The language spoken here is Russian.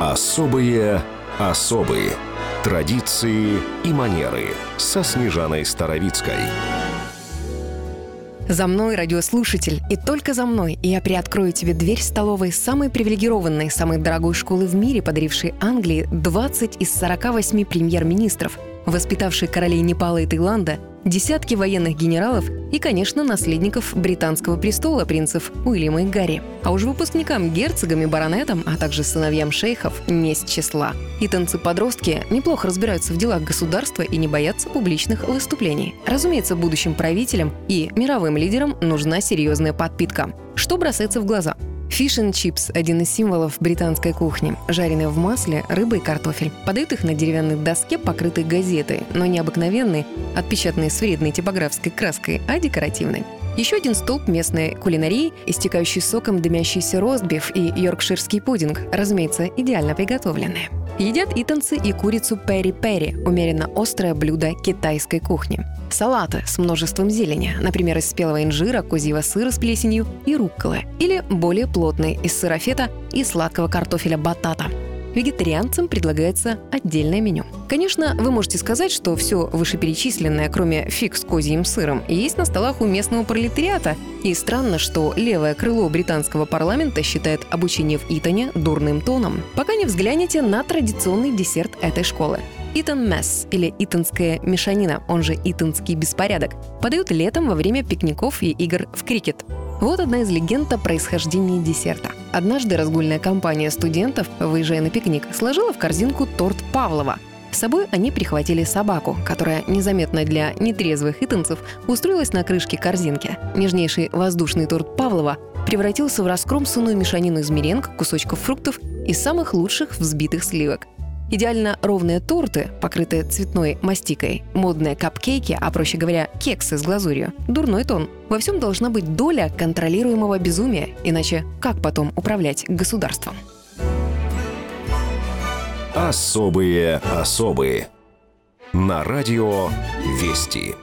Особые особые традиции и манеры со Снежаной Старовицкой. За мной, радиослушатель, и только за мной я приоткрою тебе дверь столовой самой привилегированной, самой дорогой школы в мире, подарившей Англии 20 из 48 премьер-министров, воспитавшей королей Непала и Таиланда, десятки военных генералов и, конечно, наследников британского престола принцев Уильяма и Гарри. А уж выпускникам, герцогам и баронетам, а также сыновьям шейхов не с числа. И танцы-подростки неплохо разбираются в делах государства и не боятся публичных выступлений. Разумеется, будущим правителям и мировым лидерам нужна серьезная подпитка. Что бросается в глаза? Фиш чипс – один из символов британской кухни. Жареные в масле, рыба и картофель. Подают их на деревянной доске, покрытой газетой, но не обыкновенной, отпечатанной с вредной типографской краской, а декоративной. Еще один столб местной кулинарии, истекающий соком дымящийся ростбиф и йоркширский пудинг, разумеется, идеально приготовленные. Едят итанцы и курицу пери-пери, умеренно острое блюдо китайской кухни. Салаты с множеством зелени, например, из спелого инжира, козьего сыра с плесенью и рукколы, или более плотные из сырофета и сладкого картофеля батата – вегетарианцам предлагается отдельное меню. Конечно, вы можете сказать, что все вышеперечисленное, кроме фиг с козьим сыром, есть на столах у местного пролетариата. И странно, что левое крыло британского парламента считает обучение в Итоне дурным тоном. Пока не взглянете на традиционный десерт этой школы. Итан Месс или итонская мешанина, он же итонский беспорядок, подают летом во время пикников и игр в крикет. Вот одна из легенд о происхождении десерта. Однажды разгульная компания студентов, выезжая на пикник, сложила в корзинку торт Павлова. С собой они прихватили собаку, которая незаметно для нетрезвых итанцев устроилась на крышке корзинки. Нежнейший воздушный торт Павлова превратился в раскромсанную мешанину из меренг, кусочков фруктов и самых лучших взбитых сливок. Идеально ровные торты, покрытые цветной мастикой, модные капкейки, а проще говоря, кексы с глазурью. Дурной тон. Во всем должна быть доля контролируемого безумия, иначе как потом управлять государством? Особые особые. На радио Вести.